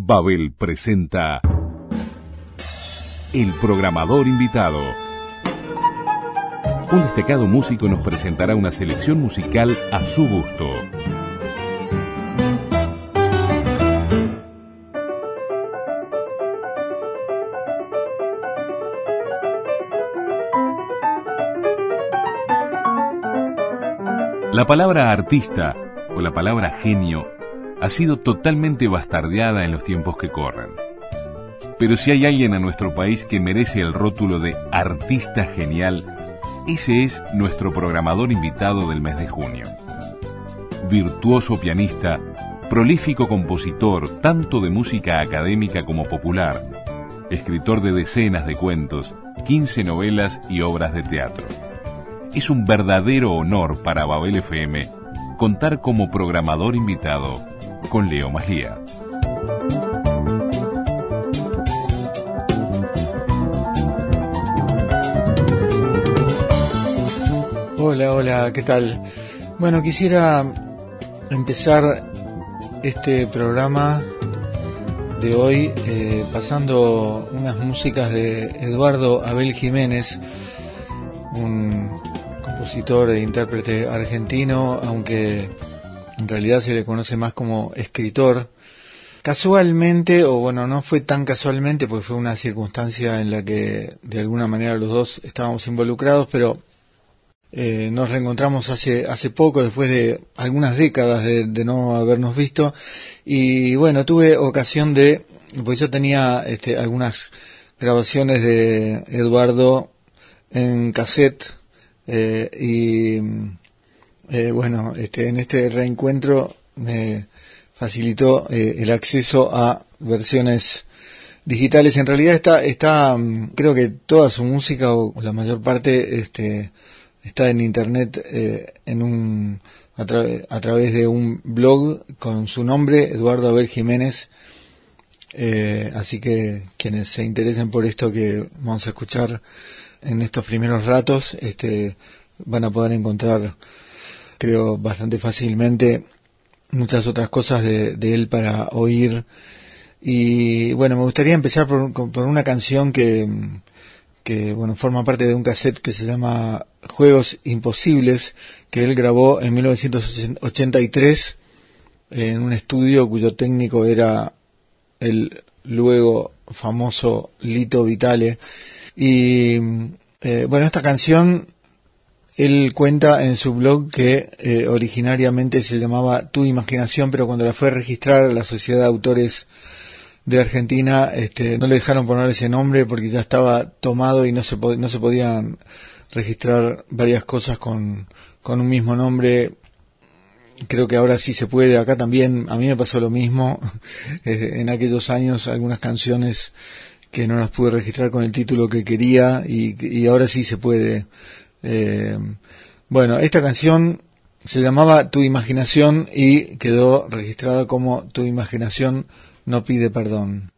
Babel presenta El programador invitado. Un destacado músico nos presentará una selección musical a su gusto. La palabra artista o la palabra genio ha sido totalmente bastardeada en los tiempos que corren. Pero si hay alguien en nuestro país que merece el rótulo de artista genial, ese es nuestro programador invitado del mes de junio. Virtuoso pianista, prolífico compositor tanto de música académica como popular, escritor de decenas de cuentos, 15 novelas y obras de teatro. Es un verdadero honor para Babel FM contar como programador invitado con Leo Magia. Hola, hola, ¿qué tal? Bueno, quisiera empezar este programa de hoy eh, pasando unas músicas de Eduardo Abel Jiménez, un compositor e intérprete argentino, aunque en realidad se le conoce más como escritor. Casualmente, o bueno, no fue tan casualmente, porque fue una circunstancia en la que de alguna manera los dos estábamos involucrados, pero eh, nos reencontramos hace, hace poco, después de algunas décadas de, no habernos visto, y bueno, tuve ocasión de, pues yo tenía este, algunas grabaciones de Eduardo en cassette, eh, y eh, bueno, este, en este reencuentro me facilitó eh, el acceso a versiones digitales. En realidad está, está, mm, creo que toda su música o la mayor parte, este, está en internet eh, en un, a, través de un blog con su nombre, Eduardo Abel Jiménez. así que quienes se interesen por esto que vamos a escuchar en estos primeros ratos, este, van a poder encontrar creo bastante fácilmente muchas otras cosas de, él para oír. Y bueno, me gustaría empezar por, una canción que, que, bueno, forma parte de un cassette que se llama Juegos Imposibles, que él grabó en 1983 en un estudio cuyo técnico era el luego famoso Lito Vitale. Y eh, bueno, esta canción él cuenta en su blog que eh, originariamente se llamaba Tu Imaginación, pero cuando la fue a registrar a la Sociedad de Autores de Argentina, este, no le dejaron poner ese nombre porque ya estaba tomado y no se, no se podían registrar varias cosas con, con un mismo nombre. Creo que ahora sí se puede. Acá también, a mí me pasó lo mismo. Eh, en aquellos años, algunas canciones que no las pude registrar con el título que quería y, y ahora sí se puede eh, bueno, esta canción se llamaba Tu imaginación y quedó registrada como Tu imaginación no pide perdón.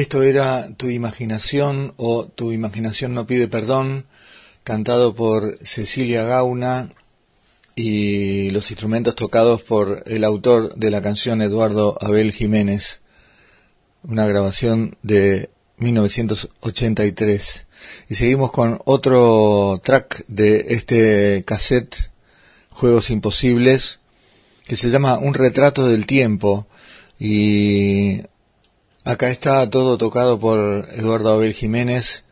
Esto era Tu imaginación o Tu imaginación no pide perdón, cantado por Cecilia Gauna y los instrumentos tocados por el autor de la canción Eduardo Abel Jiménez, una grabación de 1983. Y seguimos con otro track de este cassette Juegos Imposibles que se llama Un retrato del tiempo. Y Acá está todo tocado por Eduardo Abel Jiménez,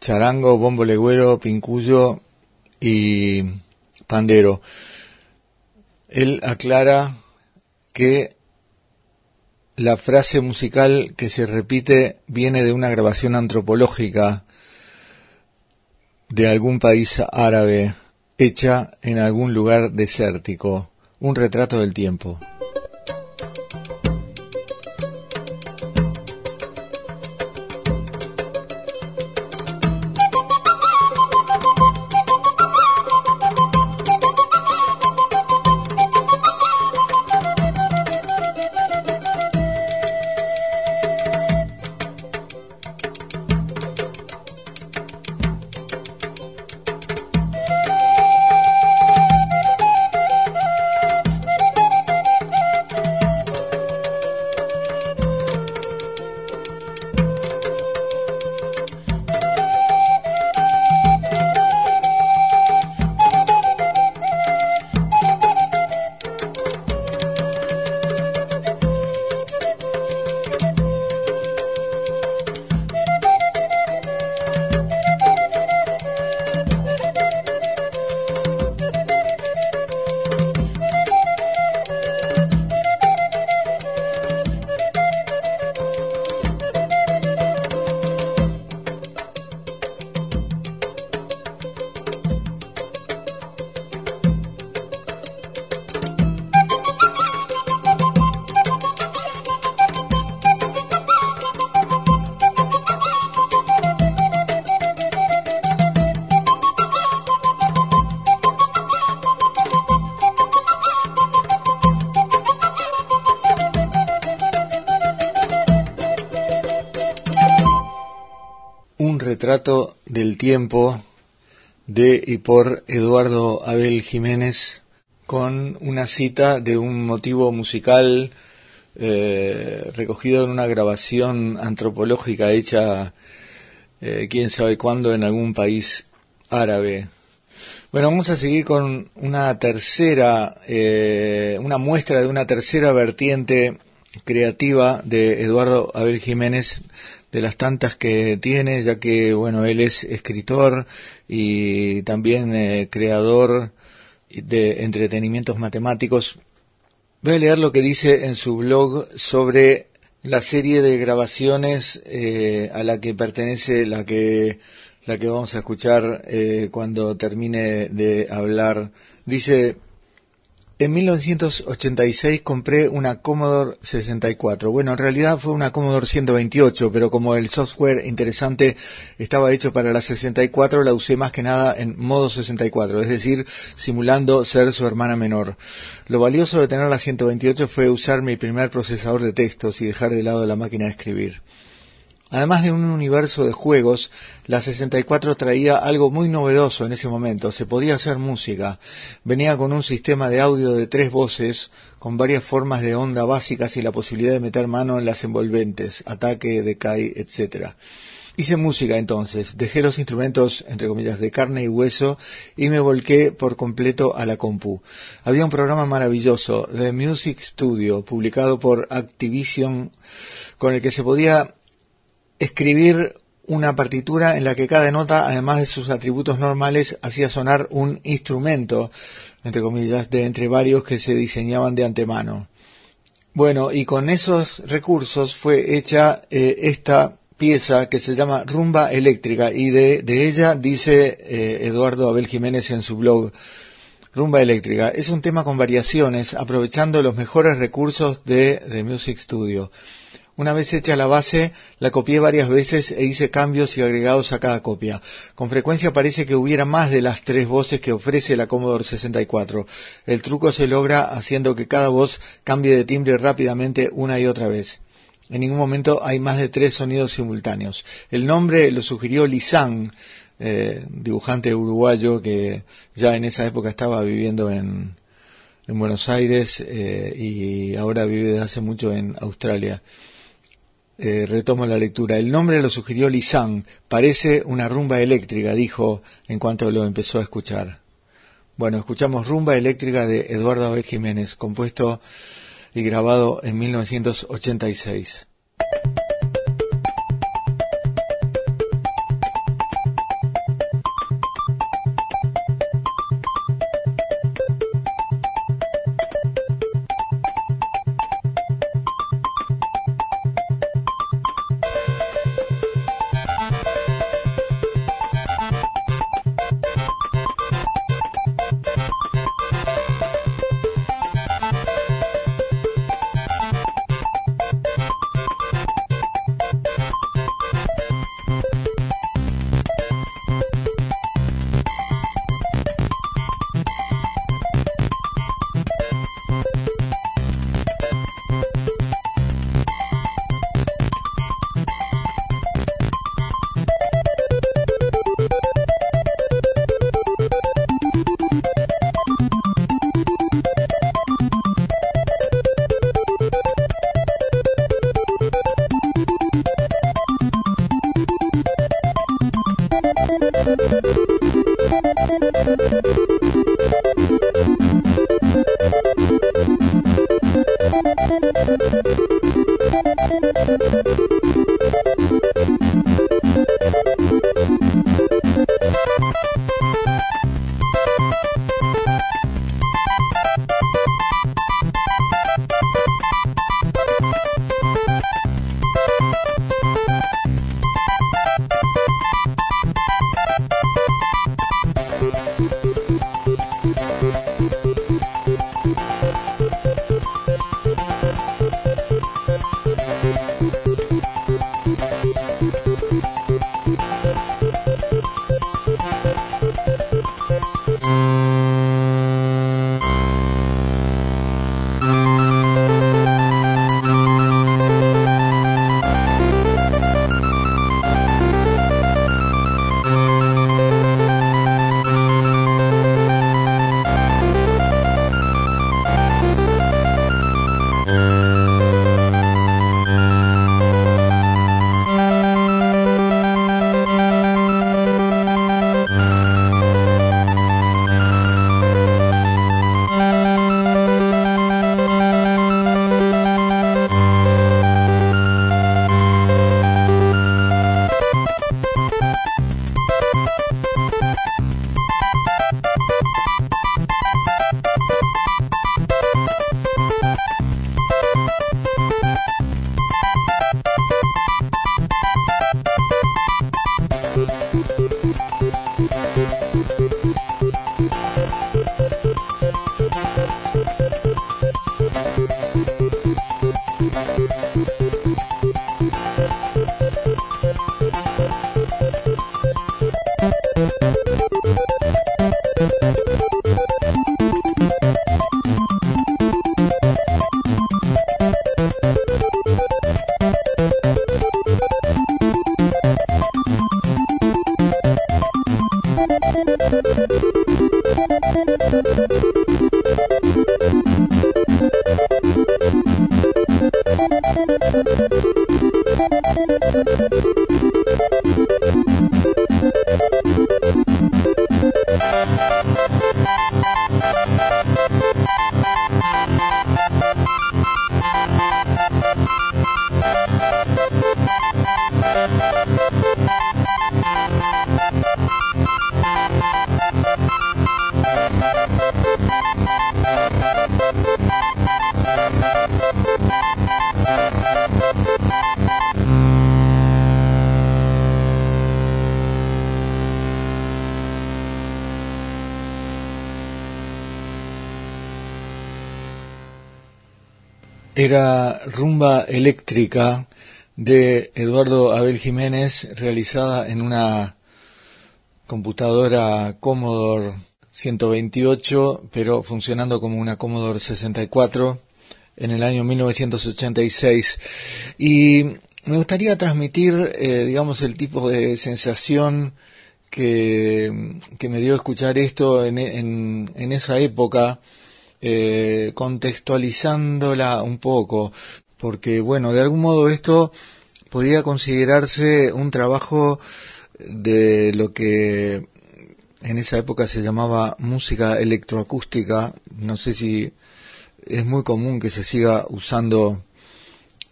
charango, bombo legüero, pincuyo y pandero. Él aclara que la frase musical que se repite viene de una grabación antropológica de algún país árabe hecha en algún lugar desértico, un retrato del tiempo. Trato del tiempo de y por Eduardo Abel Jiménez con una cita de un motivo musical eh, recogido en una grabación antropológica hecha eh, quién sabe cuándo en algún país árabe. Bueno, vamos a seguir con una tercera, eh, una muestra de una tercera vertiente creativa de Eduardo Abel Jiménez de las tantas que tiene, ya que, bueno, él es escritor y también eh, creador de entretenimientos matemáticos. Voy a leer lo que dice en su blog sobre la serie de grabaciones eh, a la que pertenece la que la que vamos a escuchar eh, cuando termine de hablar. Dice en 1986 compré una Commodore 64. Bueno, en realidad fue una Commodore 128, pero como el software interesante estaba hecho para la 64, la usé más que nada en modo 64, es decir, simulando ser su hermana menor. Lo valioso de tener la 128 fue usar mi primer procesador de textos y dejar de lado la máquina de escribir. Además de un universo de juegos, la 64 traía algo muy novedoso en ese momento. Se podía hacer música. Venía con un sistema de audio de tres voces, con varias formas de onda básicas y la posibilidad de meter mano en las envolventes, ataque, decay, etc. Hice música entonces, dejé los instrumentos, entre comillas, de carne y hueso y me volqué por completo a la compu. Había un programa maravilloso, The Music Studio, publicado por Activision, con el que se podía escribir una partitura en la que cada nota, además de sus atributos normales, hacía sonar un instrumento, entre comillas, de entre varios que se diseñaban de antemano. Bueno, y con esos recursos fue hecha eh, esta pieza que se llama Rumba Eléctrica y de, ella dice eh, Eduardo Abel Jiménez en su blog Rumba Eléctrica. Es un tema con variaciones, aprovechando los mejores recursos de The Music Studio. Una vez hecha la base, la copié varias veces e hice cambios y agregados a cada copia. Con frecuencia parece que hubiera más de las tres voces que ofrece la Commodore 64. El truco se logra haciendo que cada voz cambie de timbre rápidamente una y otra vez. en ningún momento hay más de tres sonidos simultáneos. El nombre lo sugirió Lizán, eh, dibujante uruguayo que ya en esa época estaba viviendo en, en Buenos Aires eh, y ahora vive desde hace mucho en Australia. Eh, retomo la lectura. El nombre lo sugirió Lizán. Parece una rumba eléctrica, dijo en cuanto lo empezó a escuchar. Bueno, escuchamos Rumba Eléctrica de Eduardo Abel Jiménez, compuesto y grabado en 1986. Era Rumba Eléctrica de Eduardo Abel Jiménez, realizada en una computadora Commodore 128, pero funcionando como una Commodore 64 en el año 1986. Y me gustaría transmitir, eh, digamos, el tipo de sensación que, que me dio escuchar esto en, en, esa época, eh, contextualizándola un poco, porque, bueno, de algún modo esto podía considerarse un trabajo de lo que en esa época se llamaba música electroacústica. No sé si es muy común que se siga usando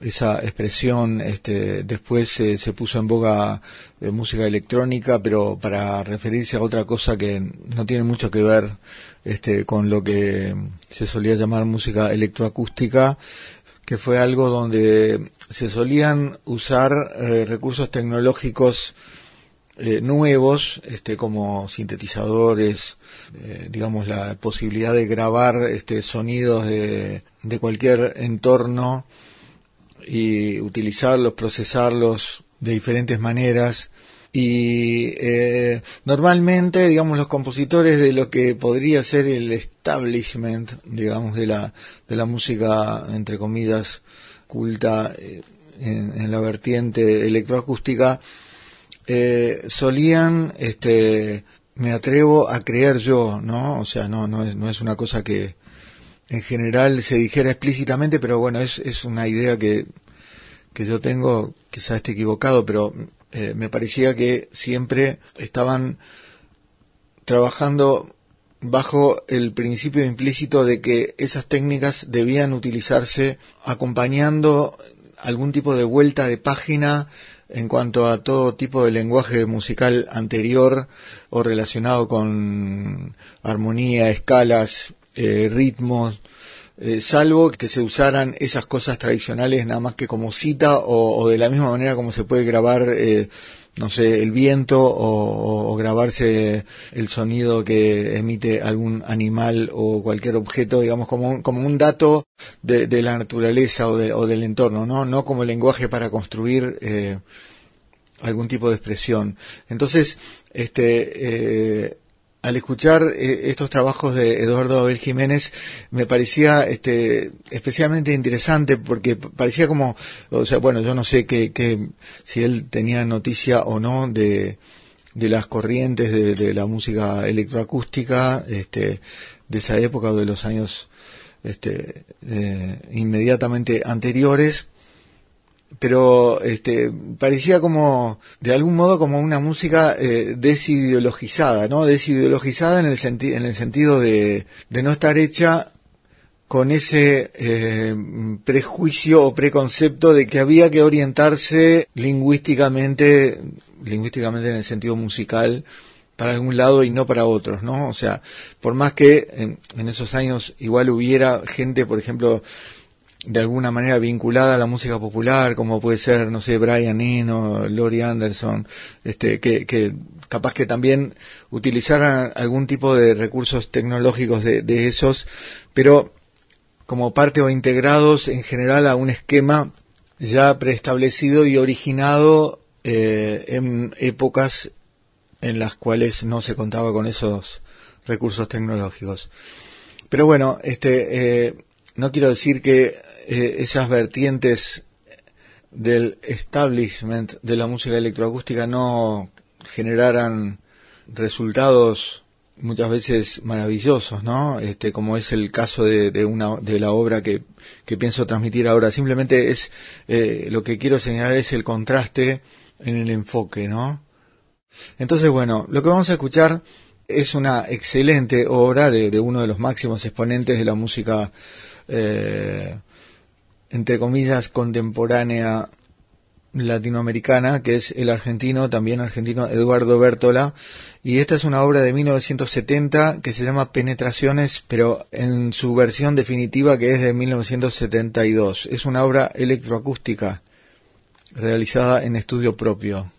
esa expresión. Este, después se puso en boga eh, música electrónica, pero para referirse a otra cosa que no tiene mucho que ver este, con lo que se solía llamar música electroacústica que fue algo donde se solían usar eh, recursos tecnológicos eh, nuevos, este, como sintetizadores, eh, digamos la posibilidad de grabar este, sonidos de, de cualquier entorno y utilizarlos, procesarlos de diferentes maneras. Y eh, normalmente, digamos, los compositores de lo que podría ser el establishment, digamos, de la, de la música, entre comillas, culta en, en la vertiente electroacústica, eh, solían, este, me atrevo a creer yo, ¿no? O sea, no, no es, no es una cosa que en general se dijera explícitamente, pero bueno, es, es una idea que, que yo tengo, quizás esté equivocado, pero eh, me parecía que siempre estaban trabajando bajo el principio implícito de que esas técnicas debían utilizarse acompañando algún tipo de vuelta de página en cuanto a todo tipo de lenguaje musical anterior o relacionado con armonía, escalas, eh, ritmos, eh, salvo que se usaran esas cosas tradicionales nada más que como cita o, de la misma manera como se puede grabar eh, no sé, el viento o, grabarse el sonido que emite algún animal o cualquier objeto, digamos, como un, como un dato de, la naturaleza o, o, del entorno, ¿no? No como lenguaje para construir eh, algún tipo de expresión. Entonces, este, eh, al escuchar eh, estos trabajos de Eduardo Abel Jiménez me parecía este, especialmente interesante porque parecía como, o sea, bueno, yo no sé que, si él tenía noticia o no de, de las corrientes de, la música electroacústica este, de esa época o de los años este, eh, inmediatamente anteriores, pero este, parecía como, de algún modo, como una música eh, desideologizada, ¿no? Desideologizada en el, en el sentido de, de no estar hecha con ese eh, prejuicio o preconcepto de que había que orientarse lingüísticamente, lingüísticamente en el sentido musical, para algún lado y no para otros, ¿no? O sea, por más que en, en esos años igual hubiera gente, por ejemplo, de alguna manera vinculada a la música popular, como puede ser, no sé, Brian Eno, Lori Anderson, este, que, que capaz que también utilizaran algún tipo de recursos tecnológicos de, de esos, pero como parte o integrados en general a un esquema ya preestablecido y originado eh, en épocas en las cuales no se contaba con esos recursos tecnológicos. Pero bueno, este, eh, no quiero decir que eh, esas vertientes del establishment de la música electroacústica no generaran resultados muchas veces maravillosos, ¿no? Este, como es el caso de, una de la obra que, que, pienso transmitir ahora. Simplemente es eh, lo que quiero señalar es el contraste en el enfoque, ¿no? Entonces, bueno, lo que vamos a escuchar es una excelente obra de, de uno de los máximos exponentes de la música eh, entre comillas, contemporánea latinoamericana, que es el argentino, también argentino, Eduardo Bertola. Y esta es una obra de 1970 que se llama Penetraciones, pero en su versión definitiva que es de 1972. Es una obra electroacústica realizada en estudio propio.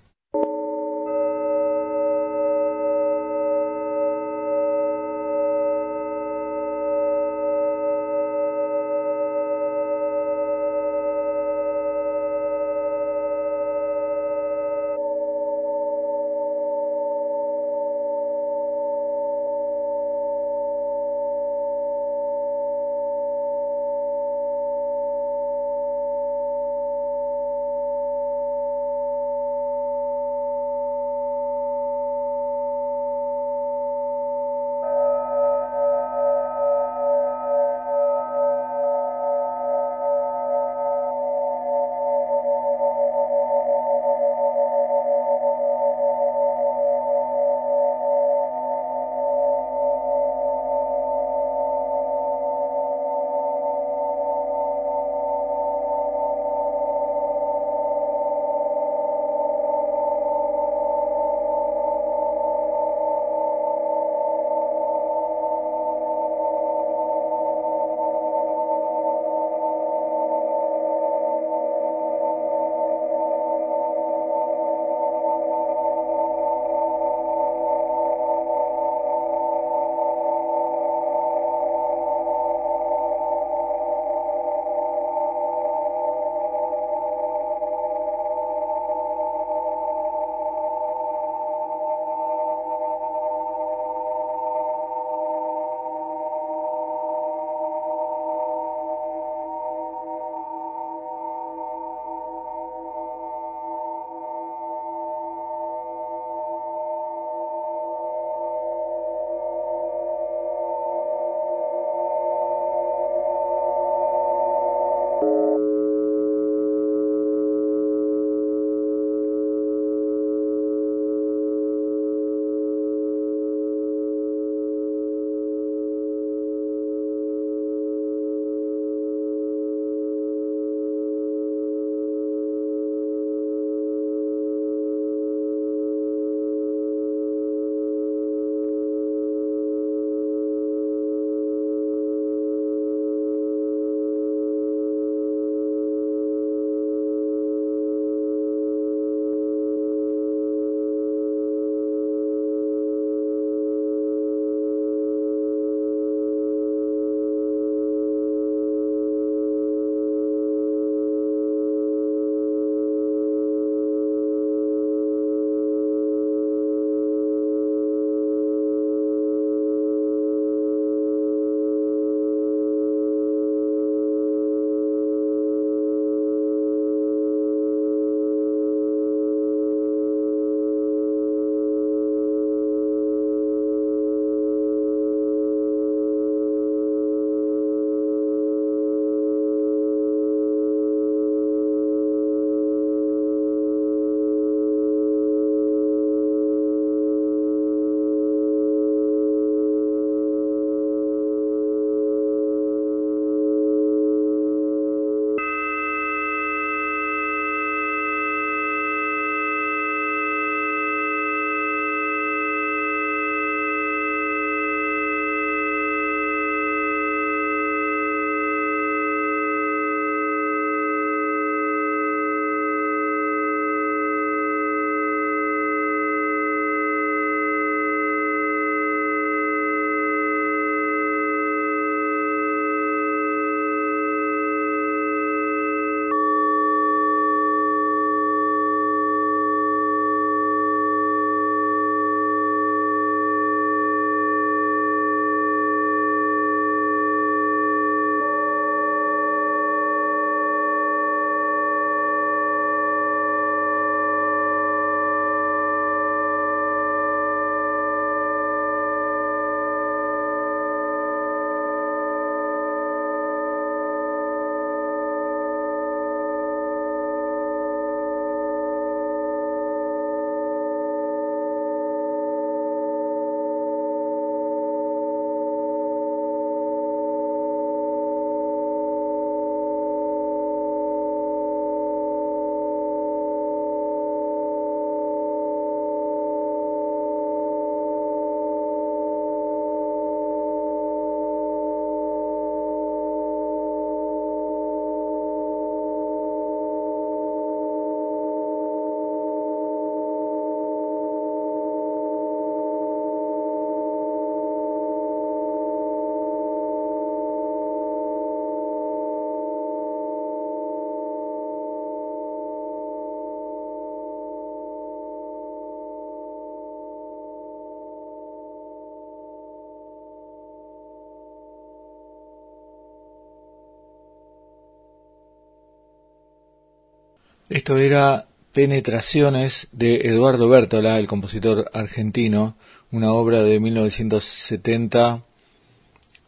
Esto era Penetraciones de Eduardo Bertola, el compositor argentino, una obra de 1970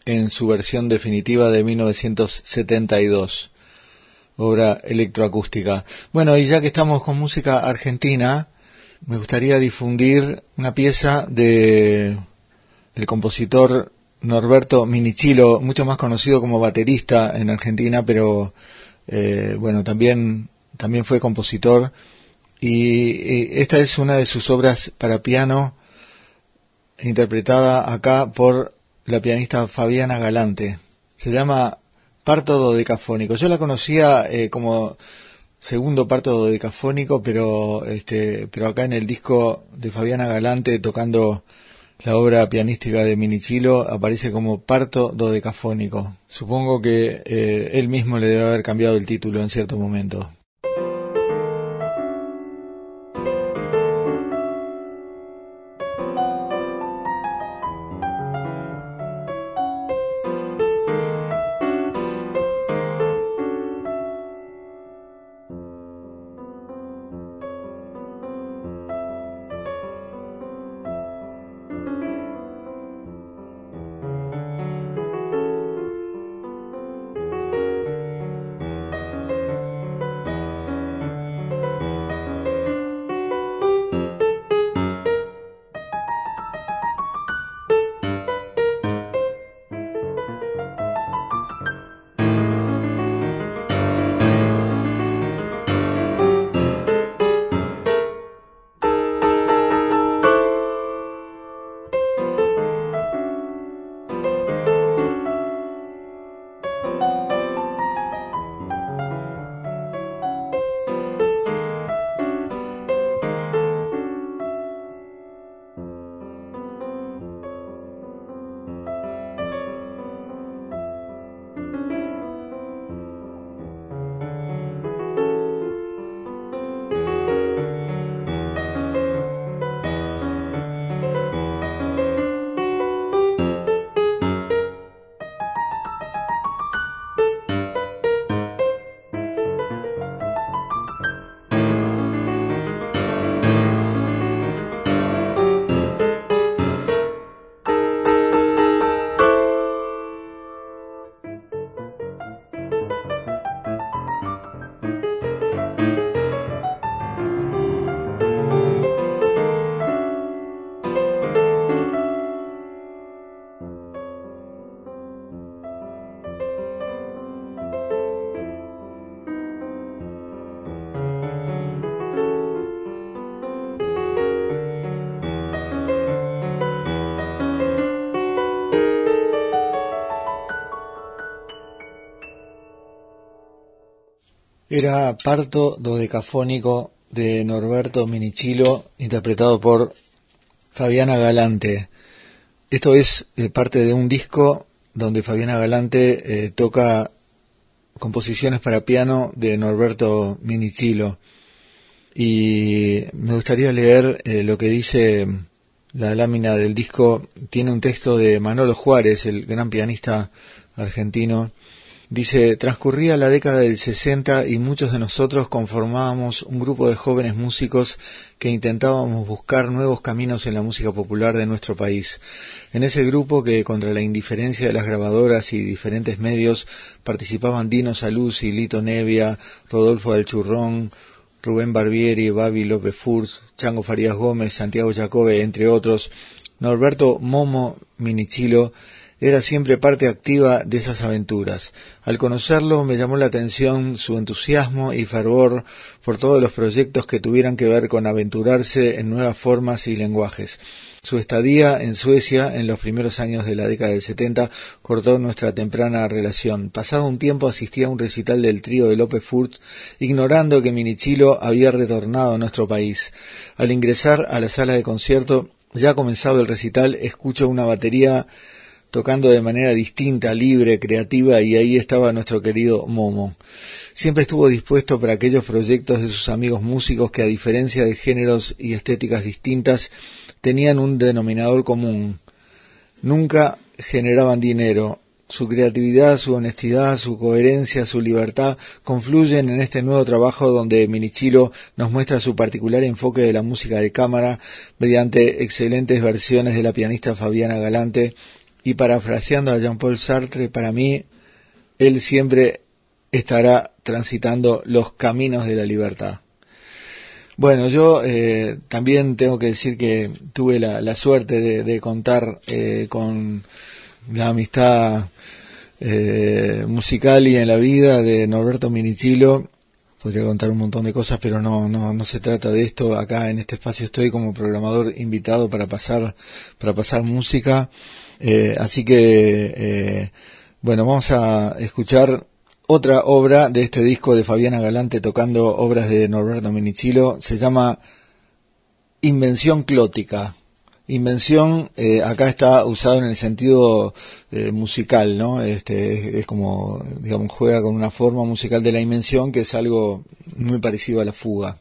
en su versión definitiva de 1972, obra electroacústica. Bueno, y ya que estamos con música argentina, me gustaría difundir una pieza de del compositor Norberto Minichilo, mucho más conocido como baterista en Argentina, pero eh, bueno, también, también fue compositor. Y, esta es una de sus obras para piano, interpretada acá por la pianista Fabiana Galante. Se llama Parto Dodecafónico. Yo la conocía eh, como segundo parto dodecafónico, pero, este, pero acá en el disco de Fabiana Galante tocando la obra pianística de Minichilo aparece como parto dodecafónico. Supongo que eh, él mismo le debe haber cambiado el título en cierto momento. Era Parto Dodecafónico de Norberto Minichilo, interpretado por Fabiana Galante. Esto es eh, parte de un disco donde Fabiana Galante eh, toca composiciones para piano de Norberto Minichilo. Y me gustaría leer eh, lo que dice la lámina del disco. Tiene un texto de Manolo Juárez, el gran pianista argentino, Dice, transcurría la década del 60 y muchos de nosotros conformábamos un grupo de jóvenes músicos que intentábamos buscar nuevos caminos en la música popular de nuestro país. En ese grupo que contra la indiferencia de las grabadoras y diferentes medios participaban Dino Saluzzi, Lito Nevia, Rodolfo del Rubén Barbieri, Babi López Furz, Chango Farías Gómez, Santiago Jacobe, entre otros, Norberto Momo Minichilo, era siempre parte activa de esas aventuras. Al conocerlo me llamó la atención su entusiasmo y fervor por todos los proyectos que tuvieran que ver con aventurarse en nuevas formas y lenguajes. Su estadía en Suecia en los primeros años de la década del 70 cortó nuestra temprana relación. Pasado un tiempo asistía a un recital del trío de López Furt, ignorando que Minichilo había retornado a nuestro país. Al ingresar a la sala de concierto, ya comenzado el recital, escucho una batería tocando de manera distinta, libre, creativa, y ahí estaba nuestro querido Momo. Siempre estuvo dispuesto para aquellos proyectos de sus amigos músicos que, a diferencia de géneros y estéticas distintas, tenían un denominador común. Nunca generaban dinero, su creatividad, su honestidad, su coherencia, su libertad confluyen en este nuevo trabajo donde Minichilo nos muestra su particular enfoque de la música de cámara mediante excelentes versiones de la pianista Fabiana Galante y parafraseando a Jean-Paul Sartre, para mí, él siempre estará transitando los caminos de la libertad. Bueno, yo eh, también tengo que decir que tuve la, suerte de, contar eh, con la amistad eh, musical y en la vida de Norberto Minichilo. Podría contar un montón de cosas, pero no, no, no se trata de esto. Acá en este espacio estoy como programador invitado para pasar, para pasar música. Eh, así que, eh, bueno, vamos a escuchar otra obra de este disco de Fabiana Galante tocando obras de Norberto Minichilo. Se llama Invención Clótica. Invención eh, acá está usado en el sentido eh, musical, ¿no? Este es, como, digamos, juega con una forma musical de la invención que es algo muy parecido a la fuga.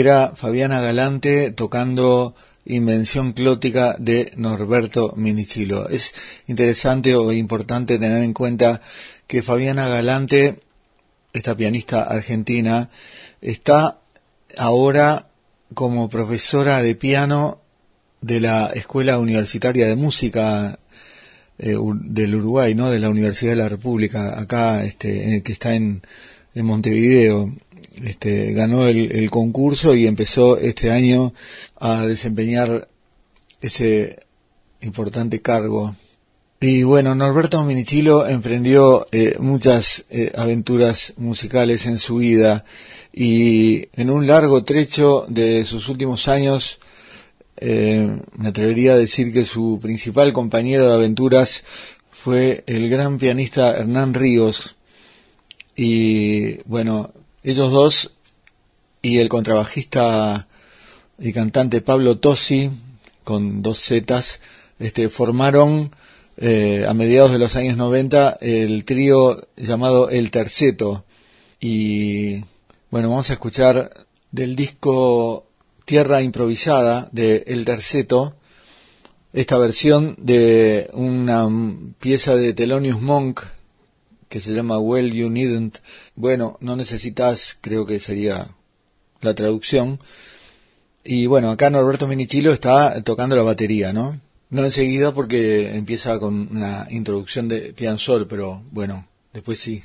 Era Fabiana Galante tocando Invención Clótica de Norberto Minichilo. Es interesante o importante tener en cuenta que Fabiana Galante, esta pianista argentina, está ahora como profesora de piano de la Escuela Universitaria de Música eh, del Uruguay, ¿no? De la Universidad de la República, acá, este, que está en, en Montevideo este, ganó el, concurso y empezó este año a desempeñar ese importante cargo. Y bueno, Norberto Minichilo emprendió eh, muchas eh, aventuras musicales en su vida y en un largo trecho de sus últimos años eh, me atrevería a decir que su principal compañero de aventuras fue el gran pianista Hernán Ríos. Y bueno, ellos dos y el contrabajista y cantante Pablo Tosi, con dos zetas, este, formaron eh, a mediados de los años 90 el trío llamado El Terceto. Y bueno, vamos a escuchar del disco Tierra Improvisada de El Terceto, esta versión de una pieza de Thelonious Monk que se llama Well You Needn't. Bueno, no necesitas, creo que sería la traducción. Y bueno, acá Norberto Minichilo está tocando la batería, ¿no? No enseguida porque empieza con una introducción de Pianzol, pero bueno, después sí.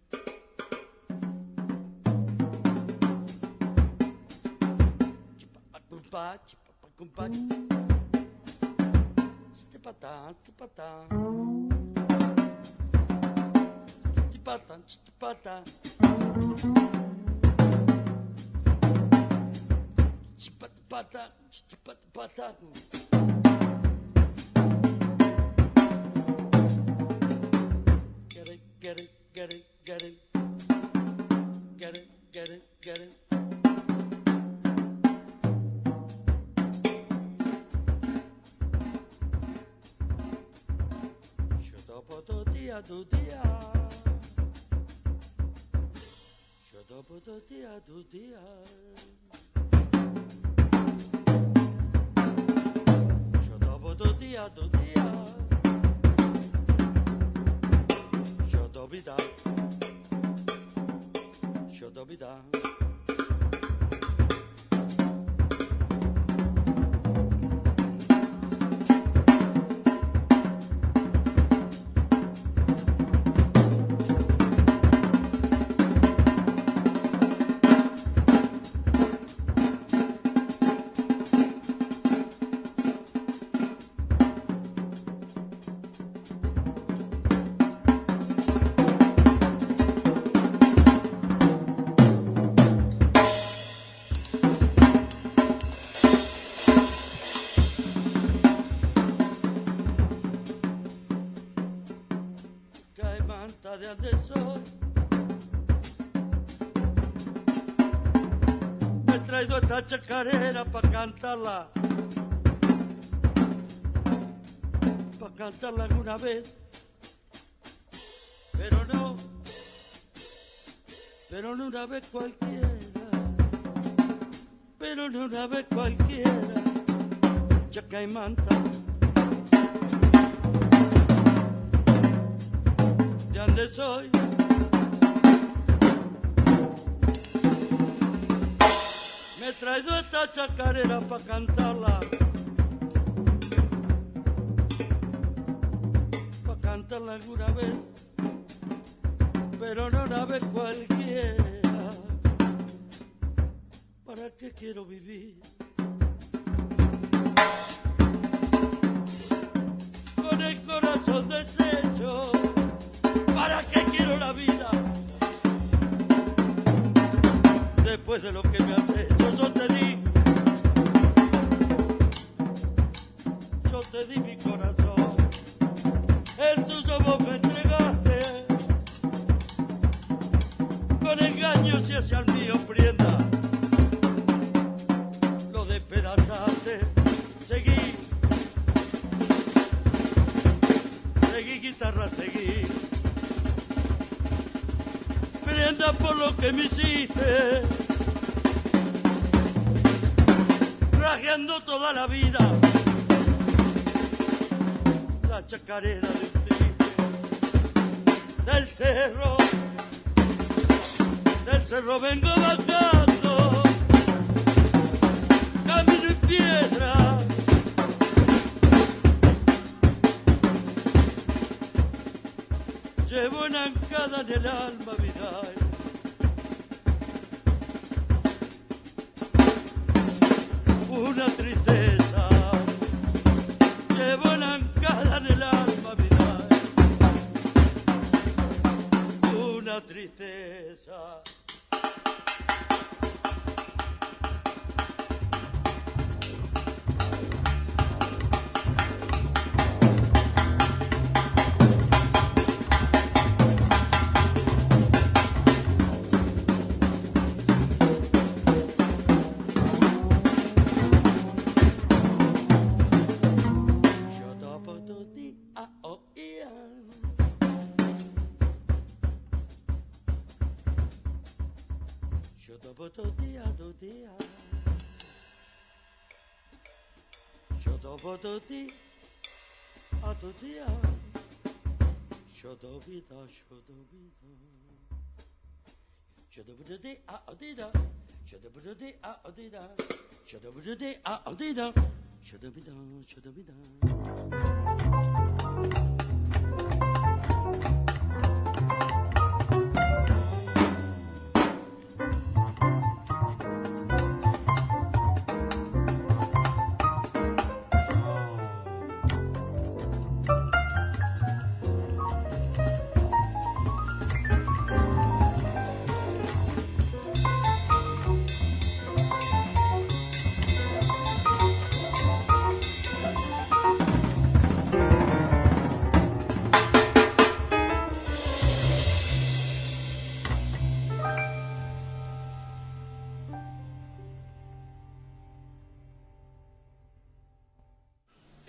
compadre, papai, compadre. Stipatá, stipatá. Stipatá, stipatá. Stipatá, stipatá, stipatá. Chacarera pa' cantarla. Pa' cantarla alguna vez. Pero no, pero no una vez cualquiera. Pero no una vez cualquiera. Chaca y manta. Ya dónde soy. He traído esta chacarera para cantarla. Para cantarla alguna vez, pero no una vez cualquiera. ¿Para qué quiero vivir? Con el corazón deshecho, ¿para qué quiero la vida? después de lo que me has hecho. Yo te di, yo te di mi corazón, el tuyo vos me entregaste, con engaños y hacia el mío prenda, lo despedazaste, seguí, seguí guitarra, seguí. Prenda por lo que me hiciste. carcajeando toda la vida. La chacarera del tripe, del cerro, del cerro vengo bajando, camino y piedra. Llevo en ancada en el alma, Vidal todo dia do dia. Chodobo do di, a do dia. Chodobida, chodobida. Chodobo do di, a odida. Chodobo do di, a odida. Chodobo do di, a odida. Chodobida, da.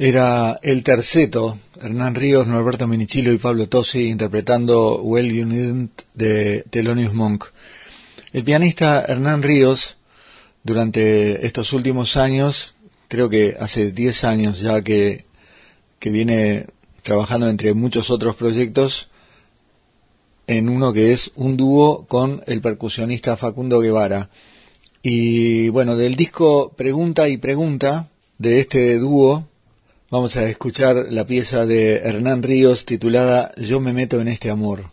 Era el terceto, Hernán Ríos, Norberto Minichilo y Pablo Tosi interpretando Well You Needn't de Thelonious Monk. El pianista Hernán Ríos, durante estos últimos años, creo que hace 10 años ya que, que viene trabajando entre muchos otros proyectos, en uno que es un dúo con el percusionista Facundo Guevara. Y bueno, del disco Pregunta y Pregunta, de este dúo, Vamos a escuchar la pieza de Hernán Ríos titulada Yo me meto en este amor.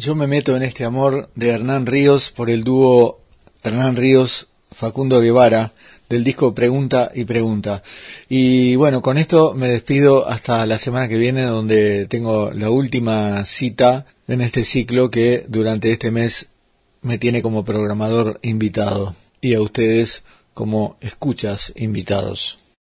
Yo me meto en este amor de Hernán Ríos por el dúo Hernán Ríos Facundo Guevara del disco Pregunta y Pregunta. Y bueno, con esto me despido hasta la semana que viene donde tengo la última cita en este ciclo que durante este mes me tiene como programador invitado y a ustedes como escuchas invitados.